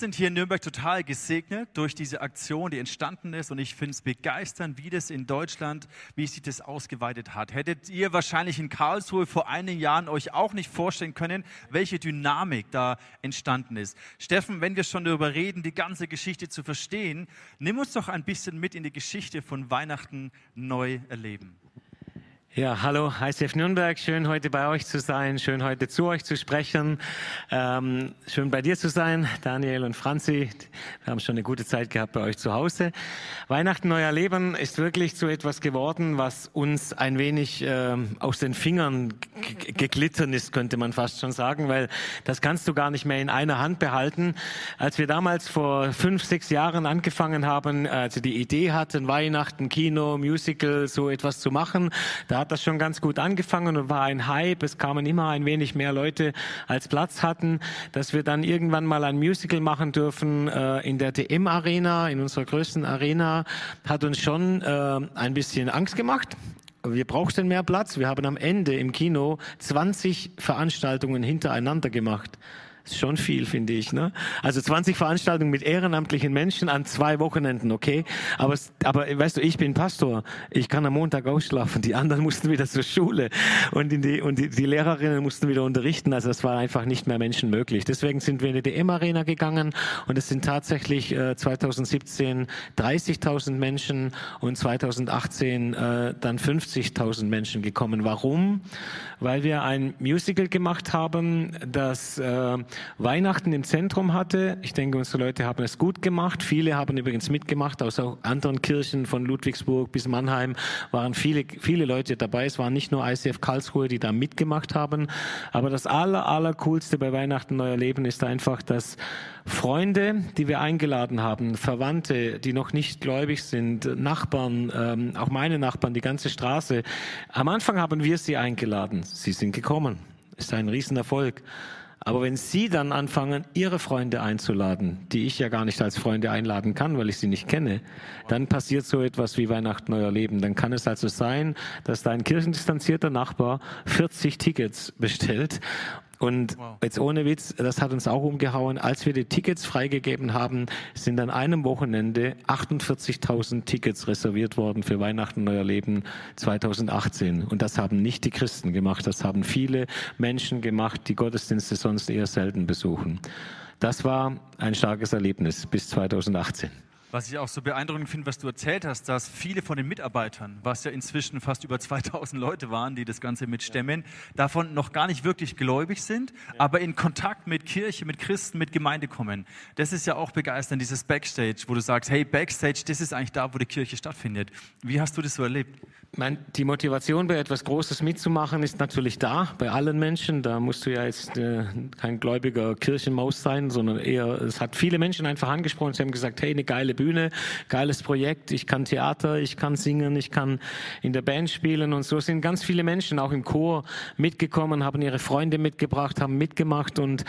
sind hier in Nürnberg total gesegnet durch diese Aktion, die entstanden ist. Und ich finde es begeisternd, wie das in Deutschland, wie sich das ausgeweitet hat. Hättet ihr wahrscheinlich in Karlsruhe vor einigen Jahren euch auch nicht vorstellen können, welche Dynamik da entstanden ist. Steffen, wenn wir schon darüber reden, die ganze Geschichte zu verstehen, nimm uns doch ein bisschen mit in die Geschichte von Weihnachten neu erleben. Ja, hallo, ICF Nürnberg. Schön heute bei euch zu sein, schön heute zu euch zu sprechen. Ähm, schön bei dir zu sein, Daniel und Franzi. Wir haben schon eine gute Zeit gehabt bei euch zu Hause. Weihnachten Neuer Leben ist wirklich zu etwas geworden, was uns ein wenig ähm, aus den Fingern geglitten ist, könnte man fast schon sagen, weil das kannst du gar nicht mehr in einer Hand behalten. Als wir damals vor fünf, sechs Jahren angefangen haben, also die Idee hatten, Weihnachten, Kino, Musical, so etwas zu machen, da hat das schon ganz gut angefangen und war ein Hype. Es kamen immer ein wenig mehr Leute, als Platz hatten, dass wir dann irgendwann mal ein Musical machen dürfen äh, in der DM Arena, in unserer größten Arena, hat uns schon äh, ein bisschen Angst gemacht. Wir brauchten mehr Platz. Wir haben am Ende im Kino 20 Veranstaltungen hintereinander gemacht ist schon viel, finde ich. Ne? Also 20 Veranstaltungen mit ehrenamtlichen Menschen an zwei Wochenenden, okay? Aber, aber weißt du, ich bin Pastor. Ich kann am Montag ausschlafen. Die anderen mussten wieder zur Schule und, in die, und die, die Lehrerinnen mussten wieder unterrichten. Also das war einfach nicht mehr menschenmöglich. Deswegen sind wir in die DM-Arena gegangen und es sind tatsächlich äh, 2017 30.000 Menschen und 2018 äh, dann 50.000 Menschen gekommen. Warum? Weil wir ein Musical gemacht haben, das äh, Weihnachten im Zentrum hatte. Ich denke, unsere Leute haben es gut gemacht. Viele haben übrigens mitgemacht, aus anderen Kirchen von Ludwigsburg bis Mannheim waren viele, viele Leute dabei. Es waren nicht nur ICF Karlsruhe, die da mitgemacht haben. Aber das aller, aller coolste bei Weihnachten Neuer Leben ist einfach, dass Freunde, die wir eingeladen haben, Verwandte, die noch nicht gläubig sind, Nachbarn, ähm, auch meine Nachbarn, die ganze Straße. Am Anfang haben wir sie eingeladen. Sie sind gekommen. Ist ein Riesenerfolg. Aber wenn Sie dann anfangen, Ihre Freunde einzuladen, die ich ja gar nicht als Freunde einladen kann, weil ich sie nicht kenne, dann passiert so etwas wie Weihnachten Neuer Leben. Dann kann es also sein, dass dein kirchendistanzierter Nachbar 40 Tickets bestellt und wow. jetzt ohne Witz, das hat uns auch umgehauen. Als wir die Tickets freigegeben haben, sind an einem Wochenende 48.000 Tickets reserviert worden für Weihnachten Neuer Leben 2018. Und das haben nicht die Christen gemacht, das haben viele Menschen gemacht, die Gottesdienste sonst eher selten besuchen. Das war ein starkes Erlebnis bis 2018. Was ich auch so beeindruckend finde, was du erzählt hast, dass viele von den Mitarbeitern, was ja inzwischen fast über 2000 Leute waren, die das Ganze mitstemmen, ja. davon noch gar nicht wirklich gläubig sind, ja. aber in Kontakt mit Kirche, mit Christen, mit Gemeinde kommen. Das ist ja auch begeisternd, dieses Backstage, wo du sagst, hey, Backstage, das ist eigentlich da, wo die Kirche stattfindet. Wie hast du das so erlebt? Mein, die Motivation, bei etwas Großes mitzumachen, ist natürlich da, bei allen Menschen. Da musst du ja jetzt äh, kein gläubiger Kirchenmaus sein, sondern eher, es hat viele Menschen einfach angesprochen. Sie haben gesagt, hey, eine geile Bühne, geiles Projekt, ich kann Theater, ich kann singen, ich kann in der Band spielen. Und so sind ganz viele Menschen auch im Chor mitgekommen, haben ihre Freunde mitgebracht, haben mitgemacht. Und,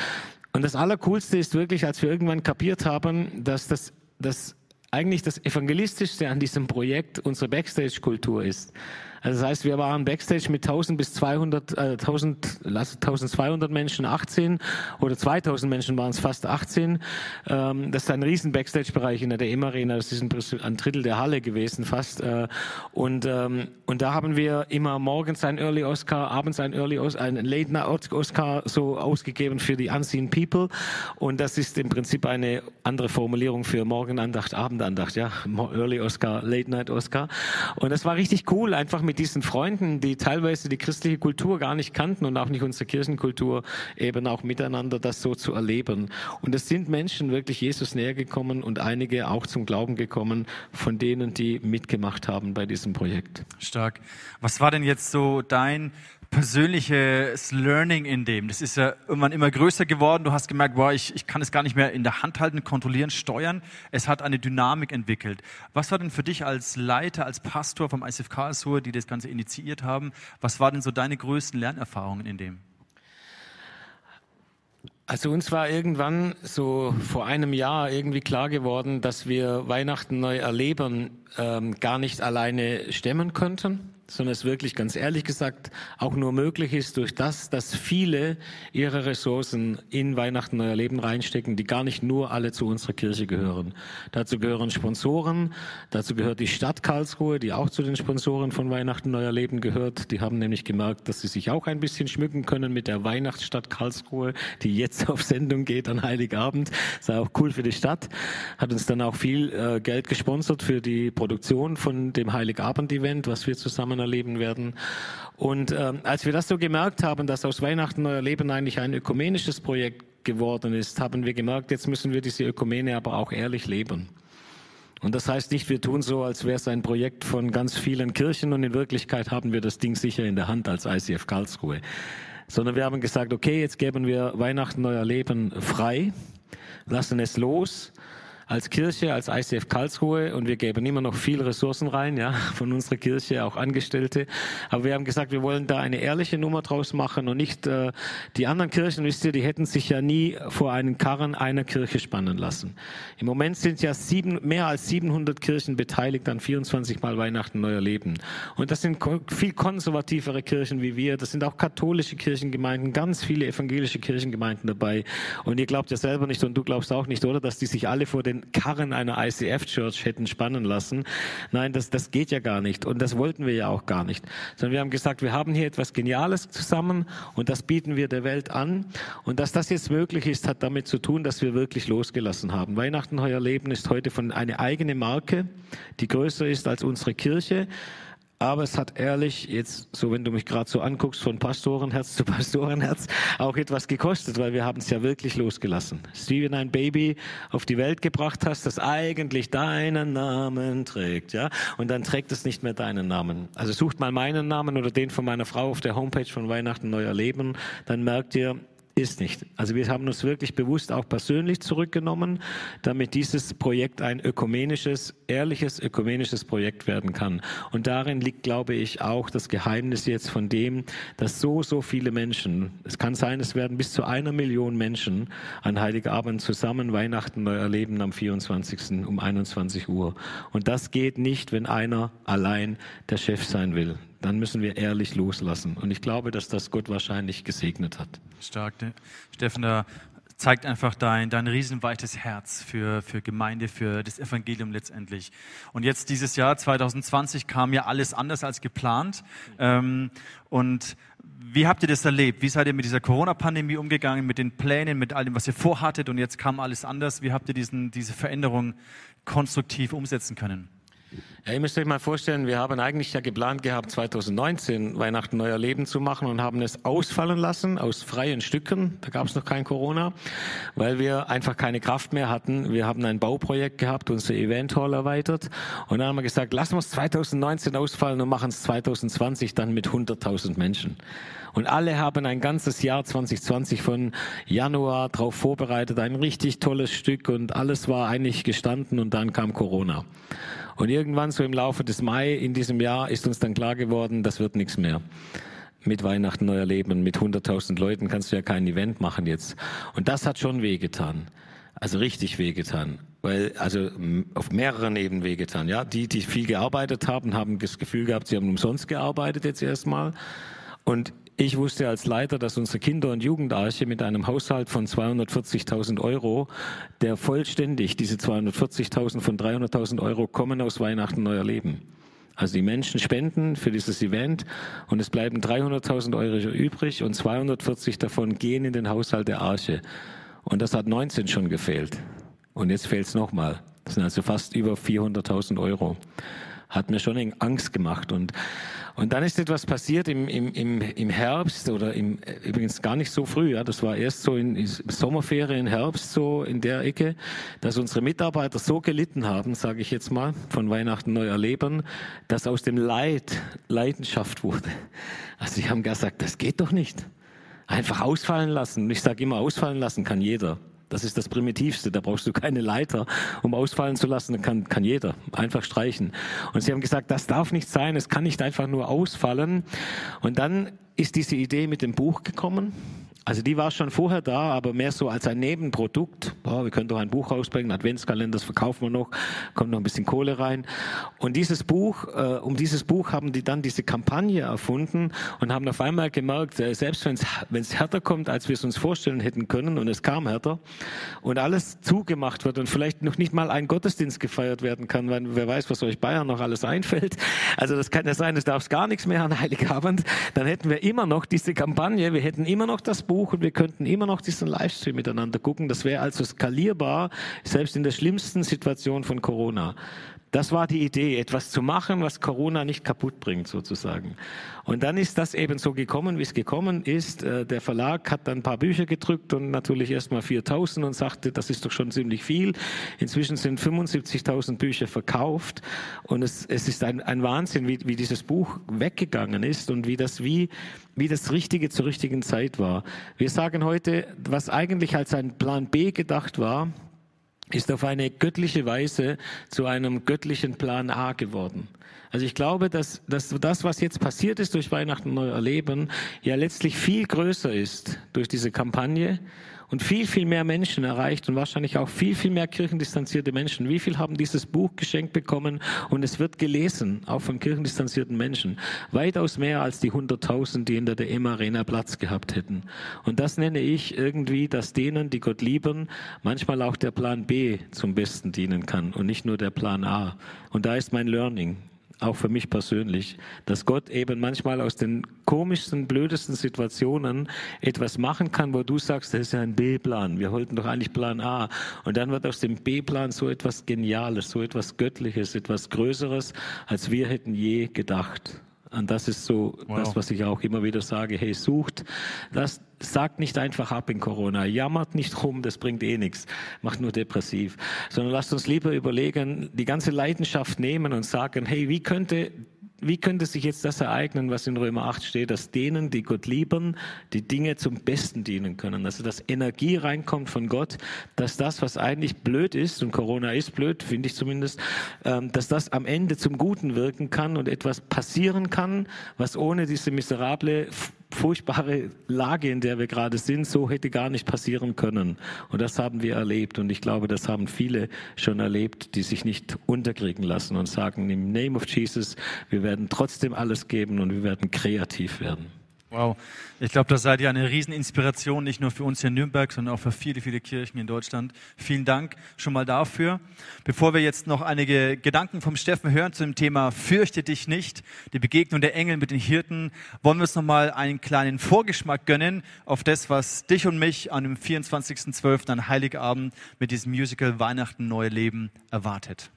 und das Allercoolste ist wirklich, als wir irgendwann kapiert haben, dass das, das eigentlich das Evangelistischste an diesem Projekt unsere Backstage-Kultur ist. Also das heißt, wir waren Backstage mit 1000 bis 200, äh, 1000, 1200 Menschen, 18 oder 2000 Menschen waren es fast 18. Ähm, das ist ein riesen Backstage-Bereich in der DM Arena. Das ist ein Drittel der Halle gewesen fast. Äh, und, ähm, und da haben wir immer morgens ein Early Oscar, abends ein Early Oscar, ein Late Night Oscar so ausgegeben für die Unseen People. Und das ist im Prinzip eine andere Formulierung für Morgenandacht, Abendandacht, ja. Early Oscar, Late Night Oscar. Und das war richtig cool, einfach mit mit diesen Freunden, die teilweise die christliche Kultur gar nicht kannten und auch nicht unsere Kirchenkultur, eben auch miteinander das so zu erleben. Und es sind Menschen wirklich Jesus näher gekommen und einige auch zum Glauben gekommen von denen, die mitgemacht haben bei diesem Projekt. Stark. Was war denn jetzt so dein persönliches Learning in dem. Das ist ja irgendwann immer größer geworden. Du hast gemerkt, boah, ich, ich kann es gar nicht mehr in der Hand halten, kontrollieren, steuern. Es hat eine Dynamik entwickelt. Was war denn für dich als Leiter, als Pastor vom ICF Karlsruhe, die das Ganze initiiert haben, was waren denn so deine größten Lernerfahrungen in dem? Also uns war irgendwann so vor einem Jahr irgendwie klar geworden, dass wir Weihnachten neu erleben ähm, gar nicht alleine stemmen könnten sondern es wirklich ganz ehrlich gesagt auch nur möglich ist durch das, dass viele ihre Ressourcen in Weihnachten Neuer Leben reinstecken, die gar nicht nur alle zu unserer Kirche gehören. Dazu gehören Sponsoren, dazu gehört die Stadt Karlsruhe, die auch zu den Sponsoren von Weihnachten Neuer Leben gehört. Die haben nämlich gemerkt, dass sie sich auch ein bisschen schmücken können mit der Weihnachtsstadt Karlsruhe, die jetzt auf Sendung geht an Heiligabend. Ist auch cool für die Stadt. Hat uns dann auch viel äh, Geld gesponsert für die Produktion von dem Heiligabend-Event, was wir zusammen erleben werden. Und ähm, als wir das so gemerkt haben, dass aus Weihnachten Neuer Leben eigentlich ein ökumenisches Projekt geworden ist, haben wir gemerkt, jetzt müssen wir diese Ökumene aber auch ehrlich leben. Und das heißt nicht, wir tun so, als wäre es ein Projekt von ganz vielen Kirchen und in Wirklichkeit haben wir das Ding sicher in der Hand als ICF Karlsruhe. Sondern wir haben gesagt, okay, jetzt geben wir Weihnachten Neuer Leben frei, lassen es los als Kirche, als ICF Karlsruhe und wir geben immer noch viel Ressourcen rein, ja, von unserer Kirche, auch Angestellte. Aber wir haben gesagt, wir wollen da eine ehrliche Nummer draus machen und nicht äh, die anderen Kirchen, wisst ihr, die hätten sich ja nie vor einen Karren einer Kirche spannen lassen. Im Moment sind ja sieben, mehr als 700 Kirchen beteiligt an 24 Mal Weihnachten Neuer Leben. Und das sind viel konservativere Kirchen wie wir. Das sind auch katholische Kirchengemeinden, ganz viele evangelische Kirchengemeinden dabei. Und ihr glaubt ja selber nicht und du glaubst auch nicht, oder, dass die sich alle vor den Karren einer ICF-Church hätten spannen lassen. Nein, das, das geht ja gar nicht. Und das wollten wir ja auch gar nicht. Sondern wir haben gesagt, wir haben hier etwas Geniales zusammen und das bieten wir der Welt an. Und dass das jetzt möglich ist, hat damit zu tun, dass wir wirklich losgelassen haben. Weihnachten Heuer Leben ist heute von eine eigene Marke, die größer ist als unsere Kirche. Aber es hat ehrlich, jetzt so wenn du mich gerade so anguckst, von Pastorenherz zu Pastorenherz, auch etwas gekostet, weil wir haben es ja wirklich losgelassen. Steven, ein Baby auf die Welt gebracht hast, das eigentlich deinen Namen trägt, ja, und dann trägt es nicht mehr deinen Namen. Also sucht mal meinen Namen oder den von meiner Frau auf der Homepage von Weihnachten Neuer Leben, dann merkt ihr, ist nicht. Also wir haben uns wirklich bewusst auch persönlich zurückgenommen, damit dieses Projekt ein ökumenisches, ehrliches ökumenisches Projekt werden kann. Und darin liegt, glaube ich, auch das Geheimnis jetzt von dem, dass so, so viele Menschen, es kann sein, es werden bis zu einer Million Menschen an Heiligabend zusammen Weihnachten neu erleben am 24. um 21 Uhr. Und das geht nicht, wenn einer allein der Chef sein will dann müssen wir ehrlich loslassen. Und ich glaube, dass das Gott wahrscheinlich gesegnet hat. Stark. Steffen, da zeigt einfach dein, dein riesenweites Herz für, für Gemeinde, für das Evangelium letztendlich. Und jetzt dieses Jahr 2020 kam ja alles anders als geplant. Ähm, und wie habt ihr das erlebt? Wie seid ihr mit dieser Corona-Pandemie umgegangen, mit den Plänen, mit all dem, was ihr vorhattet und jetzt kam alles anders? Wie habt ihr diesen, diese Veränderung konstruktiv umsetzen können? Ja, ihr müsst euch mal vorstellen, wir haben eigentlich ja geplant gehabt, 2019 Weihnachten neuer Leben zu machen und haben es ausfallen lassen aus freien Stücken. Da gab es noch kein Corona, weil wir einfach keine Kraft mehr hatten. Wir haben ein Bauprojekt gehabt, unser Event Hall erweitert und dann haben wir gesagt, lassen wir es 2019 ausfallen und machen es 2020 dann mit 100.000 Menschen. Und alle haben ein ganzes Jahr 2020 von Januar darauf vorbereitet, ein richtig tolles Stück und alles war eigentlich gestanden und dann kam Corona. Und irgendwann so im Laufe des Mai in diesem Jahr ist uns dann klar geworden, das wird nichts mehr. Mit Weihnachten neuer Leben, mit 100.000 Leuten kannst du ja kein Event machen jetzt. Und das hat schon wehgetan. Also richtig wehgetan. Weil, also auf mehreren Ebenen wehgetan. Ja, die, die viel gearbeitet haben, haben das Gefühl gehabt, sie haben umsonst gearbeitet jetzt erstmal. Und ich wusste als Leiter, dass unsere Kinder- und Jugendarche mit einem Haushalt von 240.000 Euro, der vollständig, diese 240.000 von 300.000 Euro kommen aus Weihnachten Neuer Leben. Also die Menschen spenden für dieses Event und es bleiben 300.000 Euro übrig und 240 davon gehen in den Haushalt der Arche. Und das hat 19 schon gefehlt. Und jetzt fehlt es nochmal. Das sind also fast über 400.000 Euro. Hat mir schon Angst gemacht und und dann ist etwas passiert im, im, im, im Herbst oder im, übrigens gar nicht so früh, ja, das war erst so in, in Sommerferien, Herbst so in der Ecke, dass unsere Mitarbeiter so gelitten haben, sage ich jetzt mal, von Weihnachten neu erleben, dass aus dem Leid Leidenschaft wurde. Also sie haben gesagt, das geht doch nicht. Einfach ausfallen lassen. Und ich sage immer, ausfallen lassen kann jeder. Das ist das Primitivste. Da brauchst du keine Leiter, um ausfallen zu lassen. Kann, kann jeder einfach streichen. Und sie haben gesagt, das darf nicht sein. Es kann nicht einfach nur ausfallen. Und dann ist diese Idee mit dem Buch gekommen. Also die war schon vorher da, aber mehr so als ein Nebenprodukt. Boah, wir können doch ein Buch rausbringen, Adventskalender, das verkaufen wir noch, kommt noch ein bisschen Kohle rein. Und dieses Buch, äh, um dieses Buch haben die dann diese Kampagne erfunden und haben auf einmal gemerkt, äh, selbst wenn es härter kommt, als wir es uns vorstellen hätten können, und es kam härter, und alles zugemacht wird und vielleicht noch nicht mal ein Gottesdienst gefeiert werden kann, weil wer weiß, was euch Bayern noch alles einfällt. Also das kann ja sein, es darf gar nichts mehr an Heiligabend. Dann hätten wir immer noch diese Kampagne, wir hätten immer noch das Buch, Buch und wir könnten immer noch diesen Livestream miteinander gucken. Das wäre also skalierbar, selbst in der schlimmsten Situation von Corona. Das war die Idee, etwas zu machen, was Corona nicht kaputt bringt, sozusagen. Und dann ist das eben so gekommen, wie es gekommen ist. Äh, der Verlag hat dann ein paar Bücher gedrückt und natürlich erstmal 4000 und sagte, das ist doch schon ziemlich viel. Inzwischen sind 75.000 Bücher verkauft und es, es ist ein, ein Wahnsinn, wie, wie dieses Buch weggegangen ist und wie das wie, wie das Richtige zur richtigen Zeit war. Wir sagen heute, was eigentlich als ein Plan B gedacht war, ist auf eine göttliche Weise zu einem göttlichen Plan A geworden. Also ich glaube, dass, dass das, was jetzt passiert ist durch Weihnachten neu erleben, ja letztlich viel größer ist durch diese Kampagne und viel, viel mehr Menschen erreicht und wahrscheinlich auch viel, viel mehr kirchendistanzierte Menschen. Wie viel haben dieses Buch geschenkt bekommen und es wird gelesen, auch von kirchendistanzierten Menschen. Weitaus mehr als die 100.000, die in der DM Arena Platz gehabt hätten. Und das nenne ich irgendwie, dass denen, die Gott lieben, manchmal auch der Plan B zum Besten dienen kann und nicht nur der Plan A. Und da ist mein Learning auch für mich persönlich, dass Gott eben manchmal aus den komischsten, blödesten Situationen etwas machen kann, wo du sagst, das ist ja ein B-Plan, wir wollten doch eigentlich Plan A. Und dann wird aus dem B-Plan so etwas Geniales, so etwas Göttliches, etwas Größeres, als wir hätten je gedacht. Und das ist so wow. das, was ich auch immer wieder sage. Hey, sucht das, sagt nicht einfach ab in Corona, jammert nicht rum, das bringt eh nichts, macht nur depressiv, sondern lasst uns lieber überlegen, die ganze Leidenschaft nehmen und sagen, hey, wie könnte wie könnte sich jetzt das ereignen, was in Römer 8 steht, dass denen, die Gott lieben, die Dinge zum Besten dienen können? Also, dass Energie reinkommt von Gott, dass das, was eigentlich blöd ist, und Corona ist blöd, finde ich zumindest, ähm, dass das am Ende zum Guten wirken kann und etwas passieren kann, was ohne diese miserable furchtbare Lage, in der wir gerade sind, so hätte gar nicht passieren können. Und das haben wir erlebt. Und ich glaube, das haben viele schon erlebt, die sich nicht unterkriegen lassen und sagen, im Name of Jesus, wir werden trotzdem alles geben und wir werden kreativ werden. Wow, ich glaube, das seid ihr eine Rieseninspiration, nicht nur für uns hier in Nürnberg, sondern auch für viele, viele Kirchen in Deutschland. Vielen Dank schon mal dafür. Bevor wir jetzt noch einige Gedanken vom Steffen hören zu dem Thema Fürchte dich nicht, die Begegnung der Engel mit den Hirten, wollen wir uns noch mal einen kleinen Vorgeschmack gönnen auf das, was dich und mich an dem 24.12. an Heiligabend mit diesem Musical Weihnachten Neue Leben erwartet.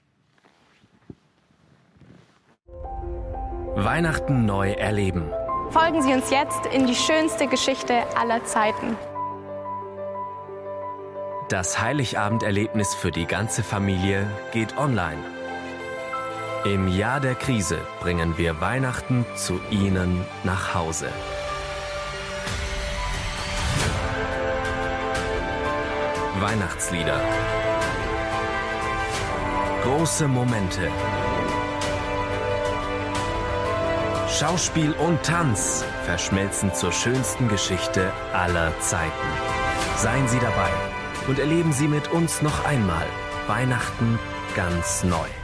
Weihnachten neu erleben Folgen Sie uns jetzt in die schönste Geschichte aller Zeiten. Das Heiligabenderlebnis für die ganze Familie geht online. Im Jahr der Krise bringen wir Weihnachten zu Ihnen nach Hause. Weihnachtslieder. Große Momente. Schauspiel und Tanz verschmelzen zur schönsten Geschichte aller Zeiten. Seien Sie dabei und erleben Sie mit uns noch einmal Weihnachten ganz neu.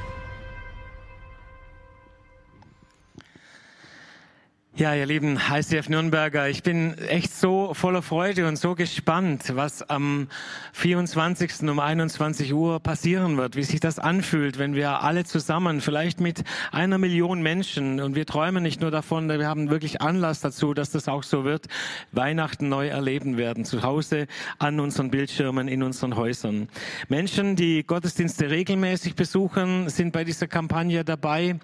Ja, ihr lieben ICF Nürnberger, ich bin echt so voller Freude und so gespannt, was am 24. um 21 Uhr passieren wird, wie sich das anfühlt, wenn wir alle zusammen, vielleicht mit einer Million Menschen, und wir träumen nicht nur davon, wir haben wirklich Anlass dazu, dass das auch so wird, Weihnachten neu erleben werden, zu Hause, an unseren Bildschirmen, in unseren Häusern. Menschen, die Gottesdienste regelmäßig besuchen, sind bei dieser Kampagne dabei,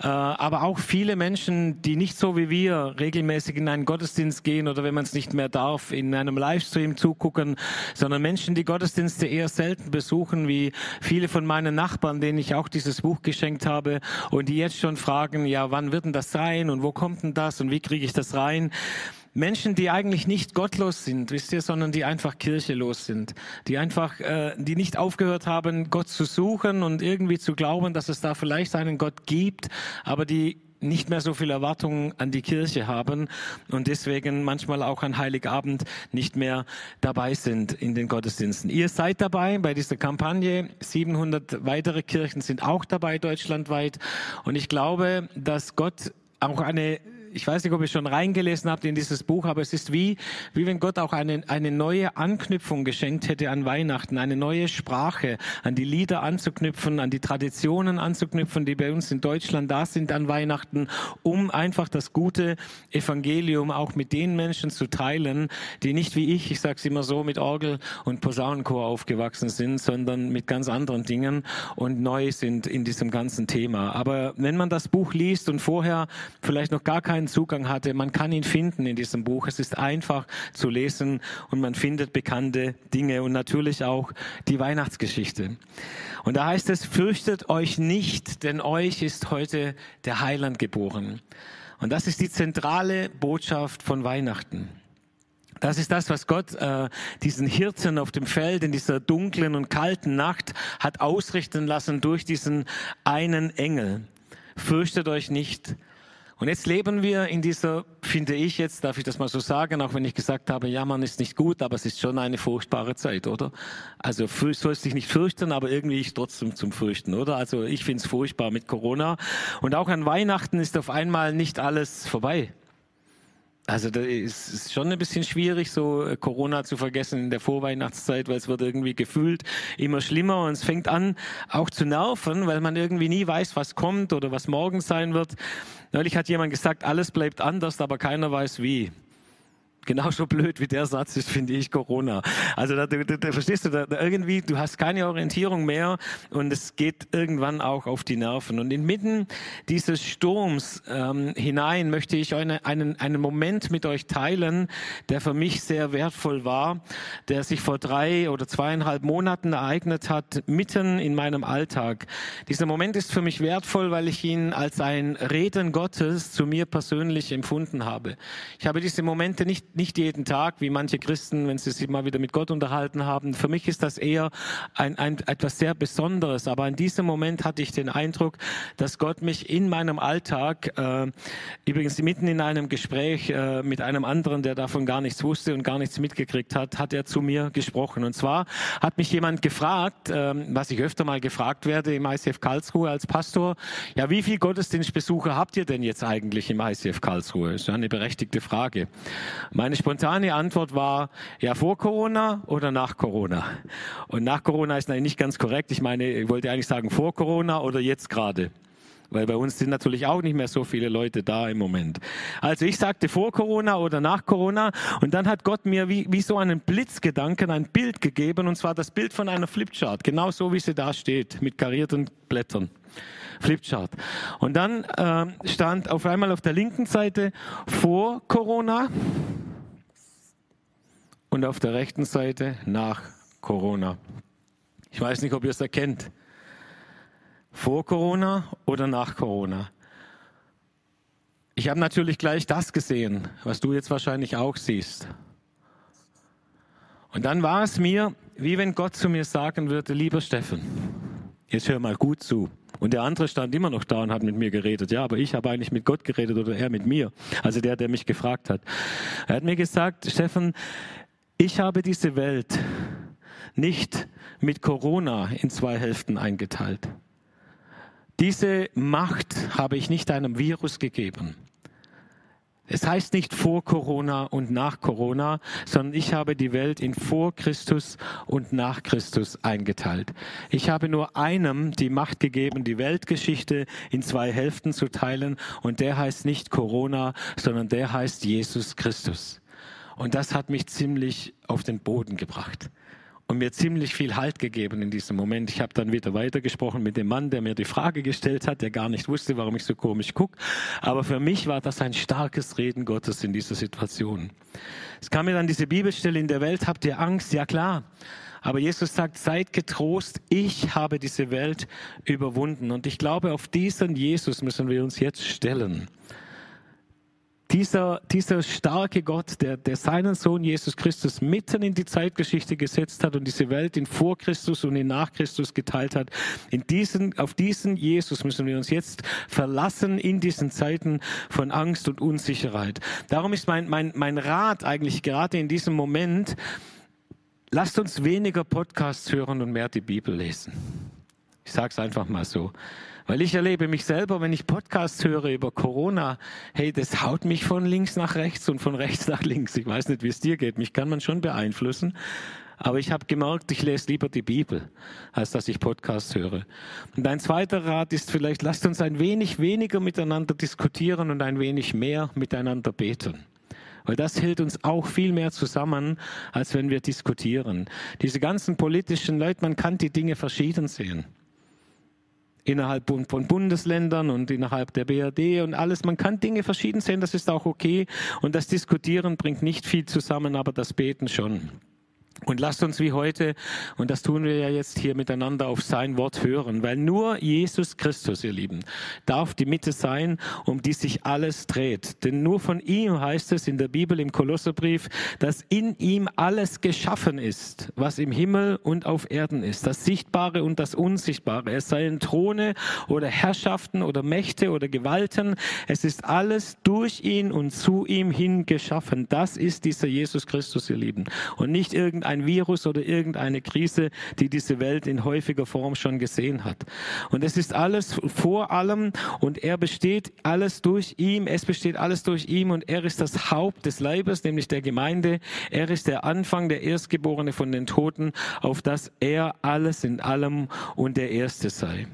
äh, aber auch viele Menschen, die nicht so wie wir regelmäßig in einen Gottesdienst gehen oder wenn man es nicht mehr darf, in einem Livestream zugucken, sondern Menschen, die Gottesdienste eher selten besuchen, wie viele von meinen Nachbarn, denen ich auch dieses Buch geschenkt habe und die jetzt schon fragen, ja, wann wird denn das sein und wo kommt denn das und wie kriege ich das rein? Menschen, die eigentlich nicht gottlos sind, wisst ihr, sondern die einfach kirchelos sind, die einfach, äh, die nicht aufgehört haben, Gott zu suchen und irgendwie zu glauben, dass es da vielleicht einen Gott gibt, aber die nicht mehr so viel Erwartungen an die Kirche haben und deswegen manchmal auch an Heiligabend nicht mehr dabei sind in den Gottesdiensten. Ihr seid dabei bei dieser Kampagne. 700 weitere Kirchen sind auch dabei deutschlandweit. Und ich glaube, dass Gott auch eine ich weiß nicht, ob ihr schon reingelesen habt in dieses Buch, aber es ist wie, wie wenn Gott auch eine, eine neue Anknüpfung geschenkt hätte an Weihnachten, eine neue Sprache, an die Lieder anzuknüpfen, an die Traditionen anzuknüpfen, die bei uns in Deutschland da sind an Weihnachten, um einfach das gute Evangelium auch mit den Menschen zu teilen, die nicht wie ich, ich sage es immer so, mit Orgel und Posaunenchor aufgewachsen sind, sondern mit ganz anderen Dingen und neu sind in diesem ganzen Thema. Aber wenn man das Buch liest und vorher vielleicht noch gar kein keinen Zugang hatte, man kann ihn finden in diesem Buch. Es ist einfach zu lesen und man findet bekannte Dinge und natürlich auch die Weihnachtsgeschichte. Und da heißt es, fürchtet euch nicht, denn euch ist heute der Heiland geboren. Und das ist die zentrale Botschaft von Weihnachten. Das ist das, was Gott äh, diesen Hirten auf dem Feld in dieser dunklen und kalten Nacht hat ausrichten lassen durch diesen einen Engel. Fürchtet euch nicht, und jetzt leben wir in dieser, finde ich jetzt, darf ich das mal so sagen, auch wenn ich gesagt habe, ja, man ist nicht gut, aber es ist schon eine furchtbare Zeit, oder? Also sollst dich nicht fürchten, aber irgendwie ich trotzdem zum Fürchten, oder? Also ich finde es furchtbar mit Corona. Und auch an Weihnachten ist auf einmal nicht alles vorbei. Also da ist schon ein bisschen schwierig, so äh, Corona zu vergessen in der Vorweihnachtszeit, weil es wird irgendwie gefühlt immer schlimmer und es fängt an auch zu nerven, weil man irgendwie nie weiß, was kommt oder was morgen sein wird. Neulich hat jemand gesagt, alles bleibt anders, aber keiner weiß wie. Genauso blöd wie der Satz ist, finde ich, Corona. Also da, da, da verstehst du, da, da irgendwie, du hast keine Orientierung mehr und es geht irgendwann auch auf die Nerven. Und inmitten dieses Sturms ähm, hinein möchte ich eine, einen, einen Moment mit euch teilen, der für mich sehr wertvoll war, der sich vor drei oder zweieinhalb Monaten ereignet hat, mitten in meinem Alltag. Dieser Moment ist für mich wertvoll, weil ich ihn als ein Reden Gottes zu mir persönlich empfunden habe. Ich habe diese Momente nicht nicht jeden Tag, wie manche Christen, wenn sie sich mal wieder mit Gott unterhalten haben. Für mich ist das eher ein, ein, etwas sehr Besonderes. Aber in diesem Moment hatte ich den Eindruck, dass Gott mich in meinem Alltag, äh, übrigens mitten in einem Gespräch äh, mit einem anderen, der davon gar nichts wusste und gar nichts mitgekriegt hat, hat er zu mir gesprochen. Und zwar hat mich jemand gefragt, äh, was ich öfter mal gefragt werde im ICF Karlsruhe als Pastor, ja, wie viel Gottesdienstbesucher habt ihr denn jetzt eigentlich im ICF Karlsruhe? Das ist eine berechtigte Frage. Mein meine spontane Antwort war, ja, vor Corona oder nach Corona? Und nach Corona ist eigentlich nicht ganz korrekt. Ich meine, ich wollte eigentlich sagen vor Corona oder jetzt gerade. Weil bei uns sind natürlich auch nicht mehr so viele Leute da im Moment. Also ich sagte vor Corona oder nach Corona und dann hat Gott mir wie, wie so einen Blitzgedanken ein Bild gegeben und zwar das Bild von einer Flipchart, genau so wie sie da steht, mit karierten Blättern. Flipchart. Und dann äh, stand auf einmal auf der linken Seite vor Corona und auf der rechten Seite nach Corona. Ich weiß nicht, ob ihr es erkennt. Vor Corona oder nach Corona. Ich habe natürlich gleich das gesehen, was du jetzt wahrscheinlich auch siehst. Und dann war es mir, wie wenn Gott zu mir sagen würde, lieber Steffen, jetzt hör mal gut zu. Und der andere stand immer noch da und hat mit mir geredet. Ja, aber ich habe eigentlich mit Gott geredet oder er mit mir. Also der, der mich gefragt hat. Er hat mir gesagt, Steffen, ich habe diese Welt nicht mit Corona in zwei Hälften eingeteilt. Diese Macht habe ich nicht einem Virus gegeben. Es heißt nicht vor Corona und nach Corona, sondern ich habe die Welt in vor Christus und nach Christus eingeteilt. Ich habe nur einem die Macht gegeben, die Weltgeschichte in zwei Hälften zu teilen und der heißt nicht Corona, sondern der heißt Jesus Christus. Und das hat mich ziemlich auf den Boden gebracht und mir ziemlich viel Halt gegeben in diesem Moment. Ich habe dann wieder weitergesprochen mit dem Mann, der mir die Frage gestellt hat, der gar nicht wusste, warum ich so komisch gucke. Aber für mich war das ein starkes Reden Gottes in dieser Situation. Es kam mir dann diese Bibelstelle, in der Welt habt ihr Angst. Ja klar. Aber Jesus sagt, seid getrost, ich habe diese Welt überwunden. Und ich glaube, auf diesen Jesus müssen wir uns jetzt stellen. Dieser, dieser starke Gott, der, der seinen Sohn Jesus Christus mitten in die Zeitgeschichte gesetzt hat und diese Welt in vor Christus und in nach Christus geteilt hat, in diesen, auf diesen Jesus müssen wir uns jetzt verlassen in diesen Zeiten von Angst und Unsicherheit. Darum ist mein, mein, mein Rat eigentlich gerade in diesem Moment, lasst uns weniger Podcasts hören und mehr die Bibel lesen. Ich sage es einfach mal so. Weil ich erlebe mich selber, wenn ich Podcasts höre über Corona, hey, das haut mich von links nach rechts und von rechts nach links. Ich weiß nicht, wie es dir geht. Mich kann man schon beeinflussen. Aber ich habe gemerkt, ich lese lieber die Bibel, als dass ich Podcasts höre. Und ein zweiter Rat ist vielleicht, lasst uns ein wenig weniger miteinander diskutieren und ein wenig mehr miteinander beten. Weil das hält uns auch viel mehr zusammen, als wenn wir diskutieren. Diese ganzen politischen Leute, man kann die Dinge verschieden sehen innerhalb von Bundesländern und innerhalb der BRD und alles. Man kann Dinge verschieden sehen, das ist auch okay. Und das Diskutieren bringt nicht viel zusammen, aber das Beten schon. Und lasst uns wie heute, und das tun wir ja jetzt hier miteinander, auf sein Wort hören, weil nur Jesus Christus, ihr Lieben, darf die Mitte sein, um die sich alles dreht. Denn nur von ihm heißt es in der Bibel im Kolosserbrief, dass in ihm alles geschaffen ist, was im Himmel und auf Erden ist, das Sichtbare und das Unsichtbare. Es seien Throne oder Herrschaften oder Mächte oder Gewalten. Es ist alles durch ihn und zu ihm hin geschaffen. Das ist dieser Jesus Christus, ihr Lieben. Und nicht irgendein irgendein Virus oder irgendeine Krise, die diese Welt in häufiger Form schon gesehen hat. Und es ist alles vor allem und er besteht alles durch ihm, es besteht alles durch ihm und er ist das Haupt des Leibes, nämlich der Gemeinde. Er ist der Anfang, der Erstgeborene von den Toten, auf dass er alles in allem und der Erste sei.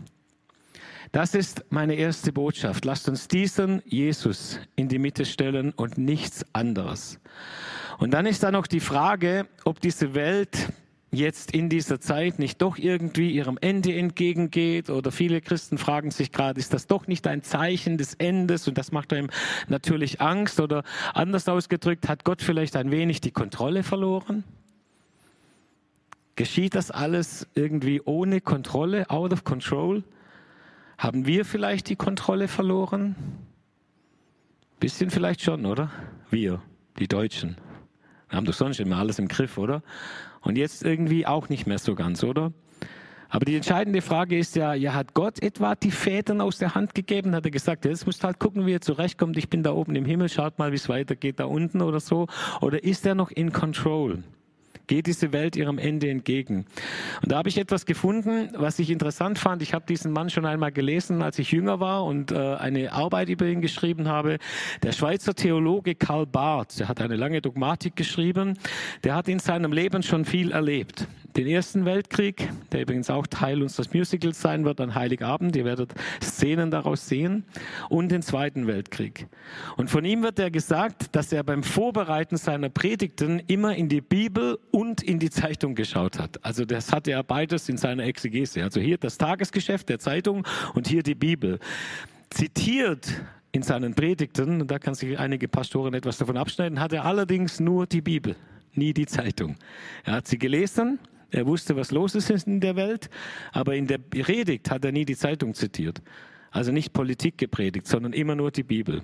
Das ist meine erste Botschaft. Lasst uns diesen Jesus in die Mitte stellen und nichts anderes. Und dann ist da noch die Frage, ob diese Welt jetzt in dieser Zeit nicht doch irgendwie ihrem Ende entgegengeht oder viele Christen fragen sich gerade, ist das doch nicht ein Zeichen des Endes und das macht einem natürlich Angst oder anders ausgedrückt, hat Gott vielleicht ein wenig die Kontrolle verloren? Geschieht das alles irgendwie ohne Kontrolle, out of control? Haben wir vielleicht die Kontrolle verloren? Bisschen vielleicht schon, oder? Wir, die Deutschen. Wir haben doch sonst immer alles im Griff, oder? Und jetzt irgendwie auch nicht mehr so ganz, oder? Aber die entscheidende Frage ist ja, ja, hat Gott etwa die Fäden aus der Hand gegeben? Hat er gesagt, jetzt musst halt gucken, wie er zurechtkommt. Ich bin da oben im Himmel, schaut mal, wie es weitergeht da unten oder so. Oder ist er noch in Control? Geht diese Welt ihrem Ende entgegen. Und da habe ich etwas gefunden, was ich interessant fand. Ich habe diesen Mann schon einmal gelesen, als ich jünger war und äh, eine Arbeit über ihn geschrieben habe. Der Schweizer Theologe Karl Barth, der hat eine lange Dogmatik geschrieben, der hat in seinem Leben schon viel erlebt. Den Ersten Weltkrieg, der übrigens auch Teil unseres Musicals sein wird an Heiligabend, ihr werdet Szenen daraus sehen, und den Zweiten Weltkrieg. Und von ihm wird er gesagt, dass er beim Vorbereiten seiner Predigten immer in die Bibel und in die Zeitung geschaut hat. Also das hatte er beides in seiner Exegese. Also hier das Tagesgeschäft der Zeitung und hier die Bibel. Zitiert in seinen Predigten, und da kann sich einige Pastoren etwas davon abschneiden, hat er allerdings nur die Bibel, nie die Zeitung. Er hat sie gelesen, er wusste, was los ist in der Welt, aber in der Predigt hat er nie die Zeitung zitiert. Also nicht Politik gepredigt, sondern immer nur die Bibel.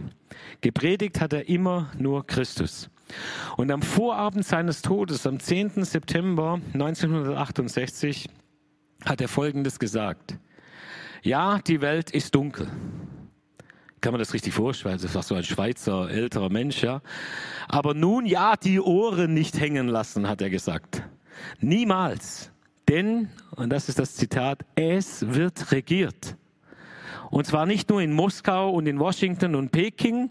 Gepredigt hat er immer nur Christus. Und am Vorabend seines Todes, am 10. September 1968, hat er Folgendes gesagt. Ja, die Welt ist dunkel. Kann man das richtig vorstellen? Das war so ein Schweizer älterer Mensch, ja. Aber nun ja, die Ohren nicht hängen lassen, hat er gesagt. Niemals. Denn, und das ist das Zitat, es wird regiert. Und zwar nicht nur in Moskau und in Washington und Peking,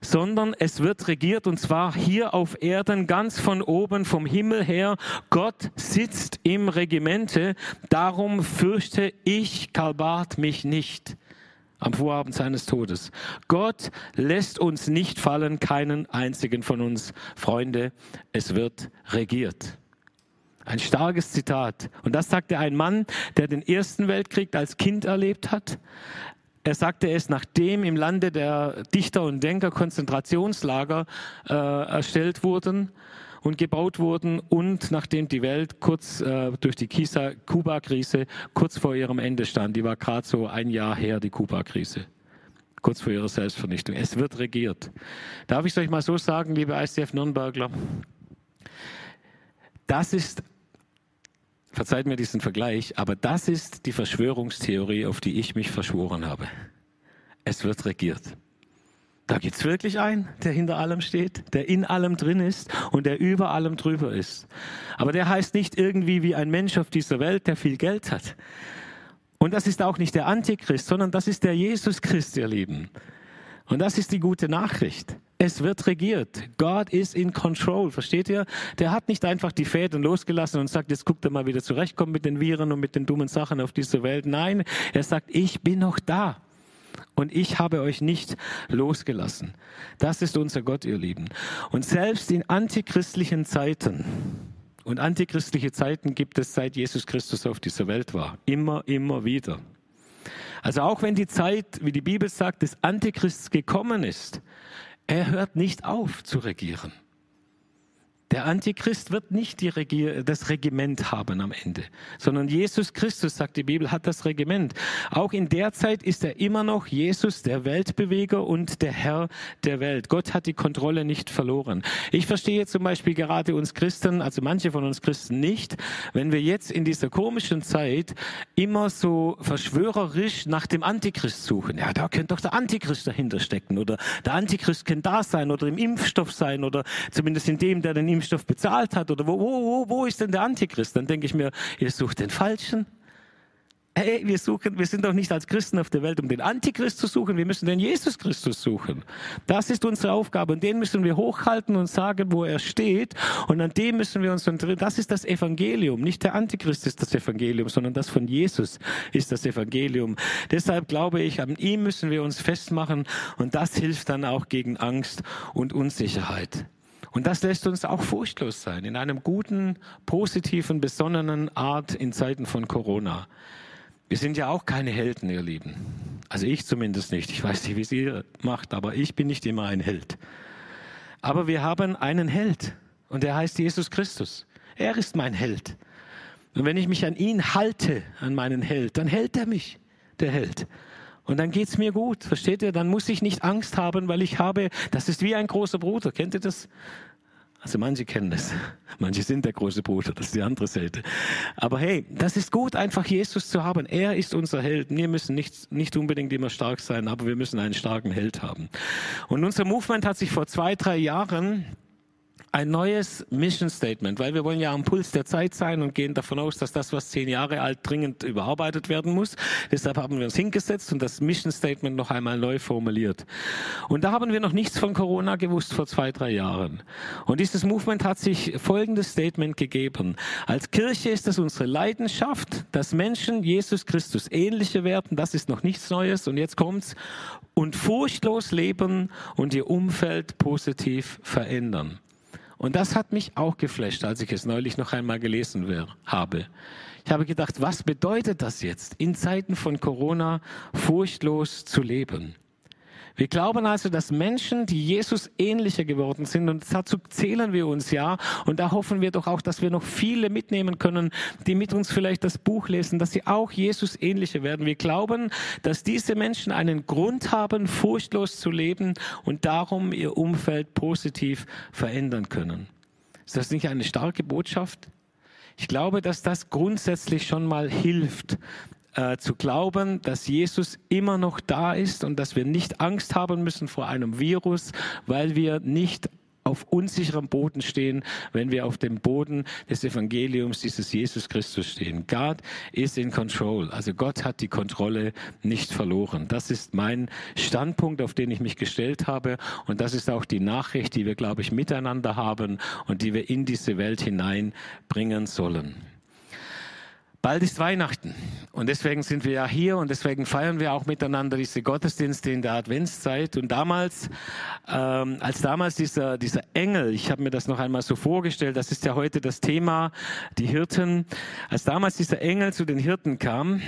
sondern es wird regiert und zwar hier auf Erden ganz von oben vom Himmel her. Gott sitzt im Regimente, darum fürchte ich, Karl Barth, mich nicht am Vorabend seines Todes. Gott lässt uns nicht fallen, keinen einzigen von uns. Freunde, es wird regiert. Ein starkes Zitat. Und das sagte ein Mann, der den Ersten Weltkrieg als Kind erlebt hat. Er sagte es, nachdem im Lande der Dichter und Denker Konzentrationslager äh, erstellt wurden und gebaut wurden und nachdem die Welt kurz äh, durch die Kuba-Krise kurz vor ihrem Ende stand. Die war gerade so ein Jahr her, die Kuba-Krise. kurz vor ihrer Selbstvernichtung. Es wird regiert. Darf ich es euch mal so sagen, liebe ICF Nürnbergler? Das ist, verzeiht mir diesen Vergleich, aber das ist die Verschwörungstheorie, auf die ich mich verschworen habe. Es wird regiert. Da gibt es wirklich einen, der hinter allem steht, der in allem drin ist und der über allem drüber ist. Aber der heißt nicht irgendwie wie ein Mensch auf dieser Welt, der viel Geld hat. Und das ist auch nicht der Antichrist, sondern das ist der Jesus Christ, ihr Lieben. Und das ist die gute Nachricht. Es wird regiert. God is in control. Versteht ihr? Der hat nicht einfach die Fäden losgelassen und sagt, jetzt guckt er mal wieder zurechtkommt mit den Viren und mit den dummen Sachen auf dieser Welt. Nein, er sagt, ich bin noch da. Und ich habe euch nicht losgelassen. Das ist unser Gott, ihr Lieben. Und selbst in antichristlichen Zeiten, und antichristliche Zeiten gibt es seit Jesus Christus auf dieser Welt war. Immer, immer wieder. Also auch wenn die Zeit, wie die Bibel sagt, des Antichrists gekommen ist, er hört nicht auf zu regieren. Der Antichrist wird nicht Regier das Regiment haben am Ende, sondern Jesus Christus, sagt die Bibel, hat das Regiment. Auch in der Zeit ist er immer noch Jesus, der Weltbeweger und der Herr der Welt. Gott hat die Kontrolle nicht verloren. Ich verstehe zum Beispiel gerade uns Christen, also manche von uns Christen nicht, wenn wir jetzt in dieser komischen Zeit immer so verschwörerisch nach dem Antichrist suchen. Ja, da könnte doch der Antichrist dahinter stecken oder der Antichrist könnte da sein oder im Impfstoff sein oder zumindest in dem, der den Impfstoff bezahlt hat oder wo, wo, wo, wo ist denn der Antichrist? Dann denke ich mir, ihr sucht den Falschen. Hey, wir suchen, wir sind doch nicht als Christen auf der Welt, um den Antichrist zu suchen, wir müssen den Jesus Christus suchen. Das ist unsere Aufgabe und den müssen wir hochhalten und sagen, wo er steht und an dem müssen wir uns konzentrieren. Das ist das Evangelium, nicht der Antichrist ist das Evangelium, sondern das von Jesus ist das Evangelium. Deshalb glaube ich, an ihm müssen wir uns festmachen und das hilft dann auch gegen Angst und Unsicherheit. Und das lässt uns auch furchtlos sein, in einem guten, positiven, besonnenen Art in Zeiten von Corona. Wir sind ja auch keine Helden, ihr Lieben. Also ich zumindest nicht. Ich weiß nicht, wie es ihr macht, aber ich bin nicht immer ein Held. Aber wir haben einen Held und der heißt Jesus Christus. Er ist mein Held. Und wenn ich mich an ihn halte, an meinen Held, dann hält er mich, der Held. Und dann geht's mir gut, versteht ihr? Dann muss ich nicht Angst haben, weil ich habe, das ist wie ein großer Bruder. Kennt ihr das? Also manche kennen das. Manche sind der große Bruder, das ist die andere Seite. Aber hey, das ist gut, einfach Jesus zu haben. Er ist unser Held. Wir müssen nicht, nicht unbedingt immer stark sein, aber wir müssen einen starken Held haben. Und unser Movement hat sich vor zwei, drei Jahren ein neues Mission Statement, weil wir wollen ja am Puls der Zeit sein und gehen davon aus, dass das, was zehn Jahre alt dringend überarbeitet werden muss. Deshalb haben wir uns hingesetzt und das Mission Statement noch einmal neu formuliert. Und da haben wir noch nichts von Corona gewusst vor zwei, drei Jahren. Und dieses Movement hat sich folgendes Statement gegeben. Als Kirche ist es unsere Leidenschaft, dass Menschen Jesus Christus ähnlicher werden. Das ist noch nichts Neues. Und jetzt kommt's. Und furchtlos leben und ihr Umfeld positiv verändern. Und das hat mich auch geflasht, als ich es neulich noch einmal gelesen habe. Ich habe gedacht, was bedeutet das jetzt, in Zeiten von Corona furchtlos zu leben? Wir glauben also, dass Menschen, die Jesus ähnlicher geworden sind, und dazu zählen wir uns ja, und da hoffen wir doch auch, dass wir noch viele mitnehmen können, die mit uns vielleicht das Buch lesen, dass sie auch Jesus ähnlicher werden. Wir glauben, dass diese Menschen einen Grund haben, furchtlos zu leben und darum ihr Umfeld positiv verändern können. Ist das nicht eine starke Botschaft? Ich glaube, dass das grundsätzlich schon mal hilft, äh, zu glauben, dass Jesus immer noch da ist und dass wir nicht Angst haben müssen vor einem Virus, weil wir nicht auf unsicherem Boden stehen, wenn wir auf dem Boden des Evangeliums dieses Jesus Christus stehen. God is in control. Also Gott hat die Kontrolle nicht verloren. Das ist mein Standpunkt, auf den ich mich gestellt habe. Und das ist auch die Nachricht, die wir, glaube ich, miteinander haben und die wir in diese Welt hineinbringen sollen. Bald ist Weihnachten und deswegen sind wir ja hier und deswegen feiern wir auch miteinander diese Gottesdienste in der Adventszeit. Und damals, ähm, als damals dieser, dieser Engel, ich habe mir das noch einmal so vorgestellt, das ist ja heute das Thema, die Hirten, als damals dieser Engel zu den Hirten kam,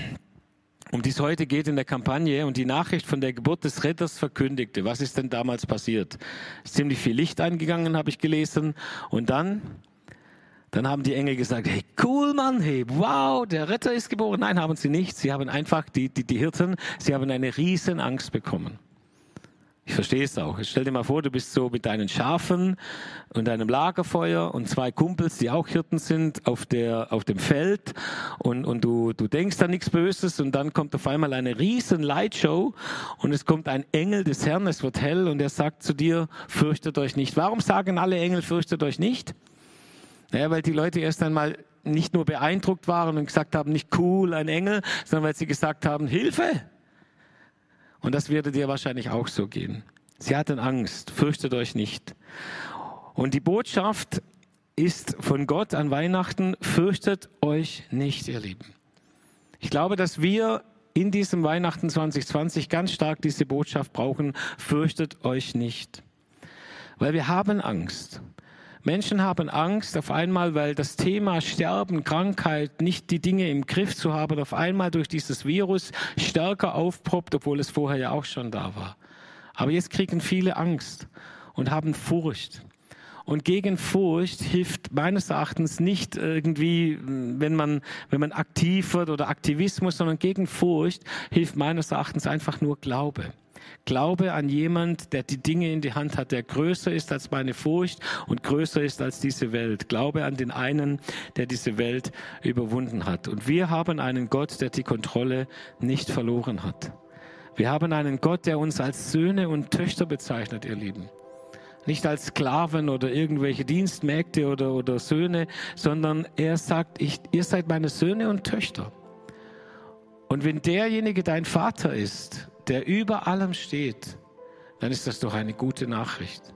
um die es heute geht in der Kampagne und die Nachricht von der Geburt des Retters verkündigte. Was ist denn damals passiert? Ist ziemlich viel Licht eingegangen, habe ich gelesen. Und dann dann haben die Engel gesagt, hey, cool Mann, hey, wow, der Retter ist geboren. Nein, haben sie nicht. Sie haben einfach, die, die, die Hirten, sie haben eine riesen Angst bekommen. Ich verstehe es auch. Stell dir mal vor, du bist so mit deinen Schafen und deinem Lagerfeuer und zwei Kumpels, die auch Hirten sind, auf, der, auf dem Feld und, und du, du denkst da nichts Böses und dann kommt auf einmal eine riesen Lightshow und es kommt ein Engel des Herrn, es wird hell und er sagt zu dir, fürchtet euch nicht. Warum sagen alle Engel, fürchtet euch nicht? Naja, weil die Leute erst einmal nicht nur beeindruckt waren und gesagt haben, nicht cool, ein Engel, sondern weil sie gesagt haben, Hilfe! Und das würde dir wahrscheinlich auch so gehen. Sie hatten Angst, fürchtet euch nicht. Und die Botschaft ist von Gott an Weihnachten, fürchtet euch nicht, ihr Lieben. Ich glaube, dass wir in diesem Weihnachten 2020 ganz stark diese Botschaft brauchen, fürchtet euch nicht. Weil wir haben Angst. Menschen haben Angst auf einmal, weil das Thema Sterben, Krankheit, nicht die Dinge im Griff zu haben, auf einmal durch dieses Virus stärker aufpoppt, obwohl es vorher ja auch schon da war. Aber jetzt kriegen viele Angst und haben Furcht. Und gegen Furcht hilft meines Erachtens nicht irgendwie, wenn man, wenn man aktiv wird oder Aktivismus, sondern gegen Furcht hilft meines Erachtens einfach nur Glaube. Glaube an jemand, der die Dinge in die Hand hat, der größer ist als meine Furcht und größer ist als diese Welt. Glaube an den einen, der diese Welt überwunden hat. Und wir haben einen Gott, der die Kontrolle nicht verloren hat. Wir haben einen Gott, der uns als Söhne und Töchter bezeichnet, ihr Lieben. Nicht als Sklaven oder irgendwelche Dienstmägde oder, oder Söhne, sondern er sagt, ich, ihr seid meine Söhne und Töchter. Und wenn derjenige dein Vater ist, der über allem steht, dann ist das doch eine gute Nachricht,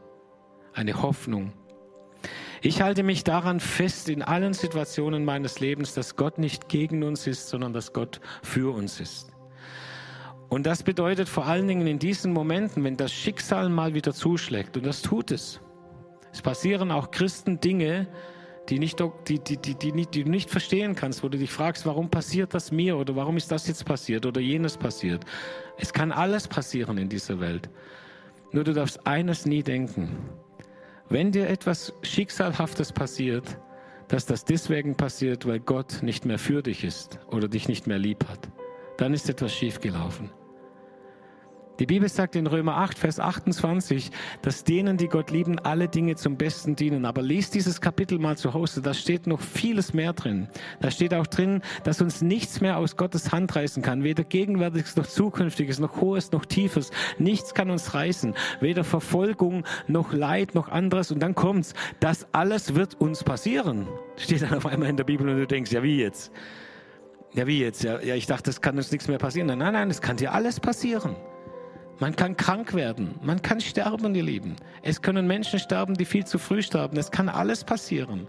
eine Hoffnung. Ich halte mich daran fest in allen Situationen meines Lebens, dass Gott nicht gegen uns ist, sondern dass Gott für uns ist. Und das bedeutet vor allen Dingen in diesen Momenten, wenn das Schicksal mal wieder zuschlägt, und das tut es. Es passieren auch Christen Dinge, die, nicht, die, die, die, die, nicht, die du nicht verstehen kannst, wo du dich fragst, warum passiert das mir oder warum ist das jetzt passiert oder jenes passiert. Es kann alles passieren in dieser Welt. Nur du darfst eines nie denken. Wenn dir etwas Schicksalhaftes passiert, dass das deswegen passiert, weil Gott nicht mehr für dich ist oder dich nicht mehr lieb hat, dann ist etwas schiefgelaufen. Die Bibel sagt in Römer 8, Vers 28, dass denen, die Gott lieben, alle Dinge zum Besten dienen. Aber liest dieses Kapitel mal zu Hause, da steht noch vieles mehr drin. Da steht auch drin, dass uns nichts mehr aus Gottes Hand reißen kann. Weder Gegenwärtiges noch Zukünftiges, noch Hohes noch Tiefes. Nichts kann uns reißen. Weder Verfolgung noch Leid noch anderes. Und dann kommt's, das alles wird uns passieren. Steht dann auf einmal in der Bibel und du denkst, ja wie jetzt? Ja wie jetzt? Ja, ja ich dachte, es kann uns nichts mehr passieren. Nein, nein, es kann dir alles passieren. Man kann krank werden, man kann sterben, ihr Lieben. Es können Menschen sterben, die viel zu früh sterben. Es kann alles passieren.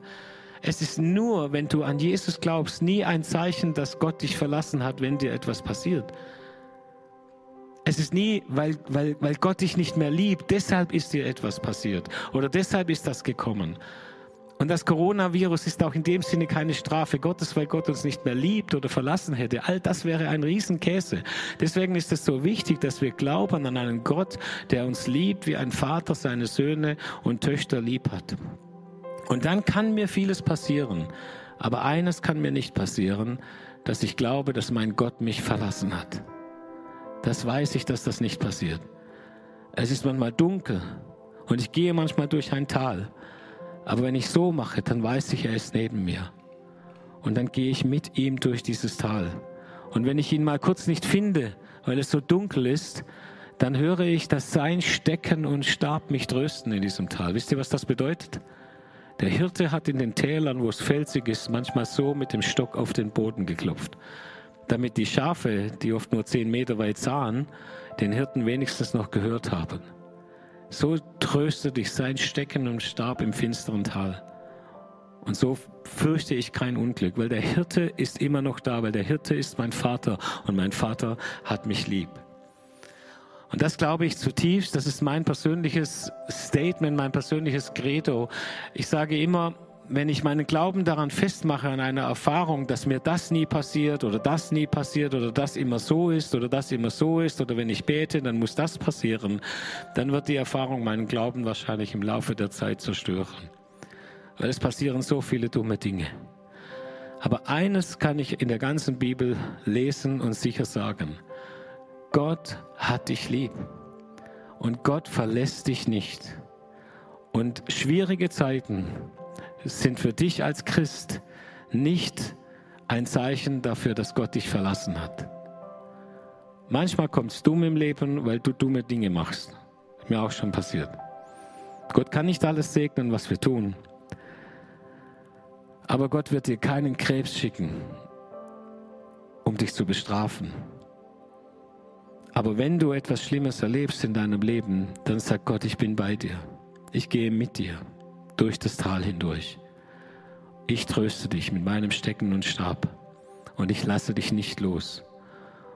Es ist nur, wenn du an Jesus glaubst, nie ein Zeichen, dass Gott dich verlassen hat, wenn dir etwas passiert. Es ist nie, weil, weil, weil Gott dich nicht mehr liebt, deshalb ist dir etwas passiert oder deshalb ist das gekommen, und das Coronavirus ist auch in dem Sinne keine Strafe Gottes, weil Gott uns nicht mehr liebt oder verlassen hätte. All das wäre ein Riesenkäse. Deswegen ist es so wichtig, dass wir glauben an einen Gott, der uns liebt, wie ein Vater seine Söhne und Töchter lieb hat. Und dann kann mir vieles passieren. Aber eines kann mir nicht passieren, dass ich glaube, dass mein Gott mich verlassen hat. Das weiß ich, dass das nicht passiert. Es ist manchmal dunkel und ich gehe manchmal durch ein Tal. Aber wenn ich so mache, dann weiß ich, er ist neben mir. Und dann gehe ich mit ihm durch dieses Tal. Und wenn ich ihn mal kurz nicht finde, weil es so dunkel ist, dann höre ich, dass sein Stecken und Stab mich trösten in diesem Tal. Wisst ihr, was das bedeutet? Der Hirte hat in den Tälern, wo es felsig ist, manchmal so mit dem Stock auf den Boden geklopft, damit die Schafe, die oft nur zehn Meter weit sahen, den Hirten wenigstens noch gehört haben. So tröstet dich sein Stecken und Stab im finsteren Tal. Und so fürchte ich kein Unglück, weil der Hirte ist immer noch da, weil der Hirte ist mein Vater und mein Vater hat mich lieb. Und das glaube ich zutiefst, das ist mein persönliches Statement, mein persönliches Credo. Ich sage immer, wenn ich meinen Glauben daran festmache, an einer Erfahrung, dass mir das nie passiert oder das nie passiert oder das immer so ist oder das immer so ist oder wenn ich bete, dann muss das passieren, dann wird die Erfahrung meinen Glauben wahrscheinlich im Laufe der Zeit zerstören. Weil es passieren so viele dumme Dinge. Aber eines kann ich in der ganzen Bibel lesen und sicher sagen. Gott hat dich lieb. Und Gott verlässt dich nicht. Und schwierige Zeiten sind für dich als Christ nicht ein Zeichen dafür, dass Gott dich verlassen hat. Manchmal kommt es dumm im Leben, weil du dumme Dinge machst. Mir auch schon passiert. Gott kann nicht alles segnen, was wir tun. Aber Gott wird dir keinen Krebs schicken, um dich zu bestrafen. Aber wenn du etwas Schlimmes erlebst in deinem Leben, dann sagt Gott, ich bin bei dir. Ich gehe mit dir durch das Tal hindurch. Ich tröste dich mit meinem Stecken und Stab und ich lasse dich nicht los.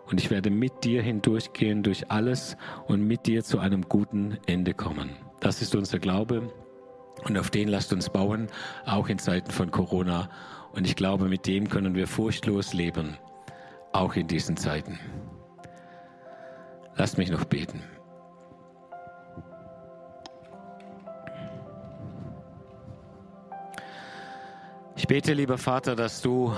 Und ich werde mit dir hindurchgehen durch alles und mit dir zu einem guten Ende kommen. Das ist unser Glaube und auf den lasst uns bauen, auch in Zeiten von Corona. Und ich glaube, mit dem können wir furchtlos leben, auch in diesen Zeiten. Lasst mich noch beten. Ich bete, lieber Vater, dass du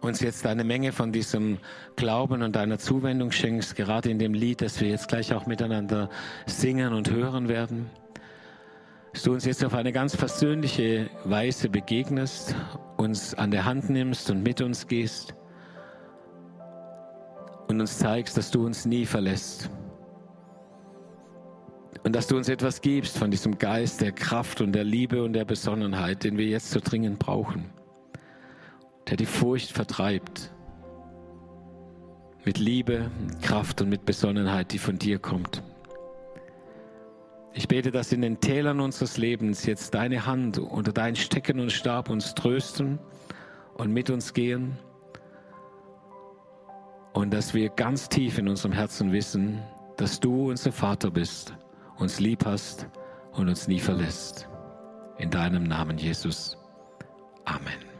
uns jetzt eine Menge von diesem Glauben und deiner Zuwendung schenkst, gerade in dem Lied, das wir jetzt gleich auch miteinander singen und hören werden. Dass du uns jetzt auf eine ganz persönliche Weise begegnest, uns an der Hand nimmst und mit uns gehst und uns zeigst, dass du uns nie verlässt. Und dass du uns etwas gibst von diesem Geist der Kraft und der Liebe und der Besonnenheit, den wir jetzt so dringend brauchen, der die Furcht vertreibt. Mit Liebe, Kraft und mit Besonnenheit, die von dir kommt. Ich bete, dass in den Tälern unseres Lebens jetzt deine Hand oder dein Stecken und Stab uns trösten und mit uns gehen und dass wir ganz tief in unserem Herzen wissen, dass du unser Vater bist, uns lieb hast und uns nie verlässt. In deinem Namen, Jesus. Amen.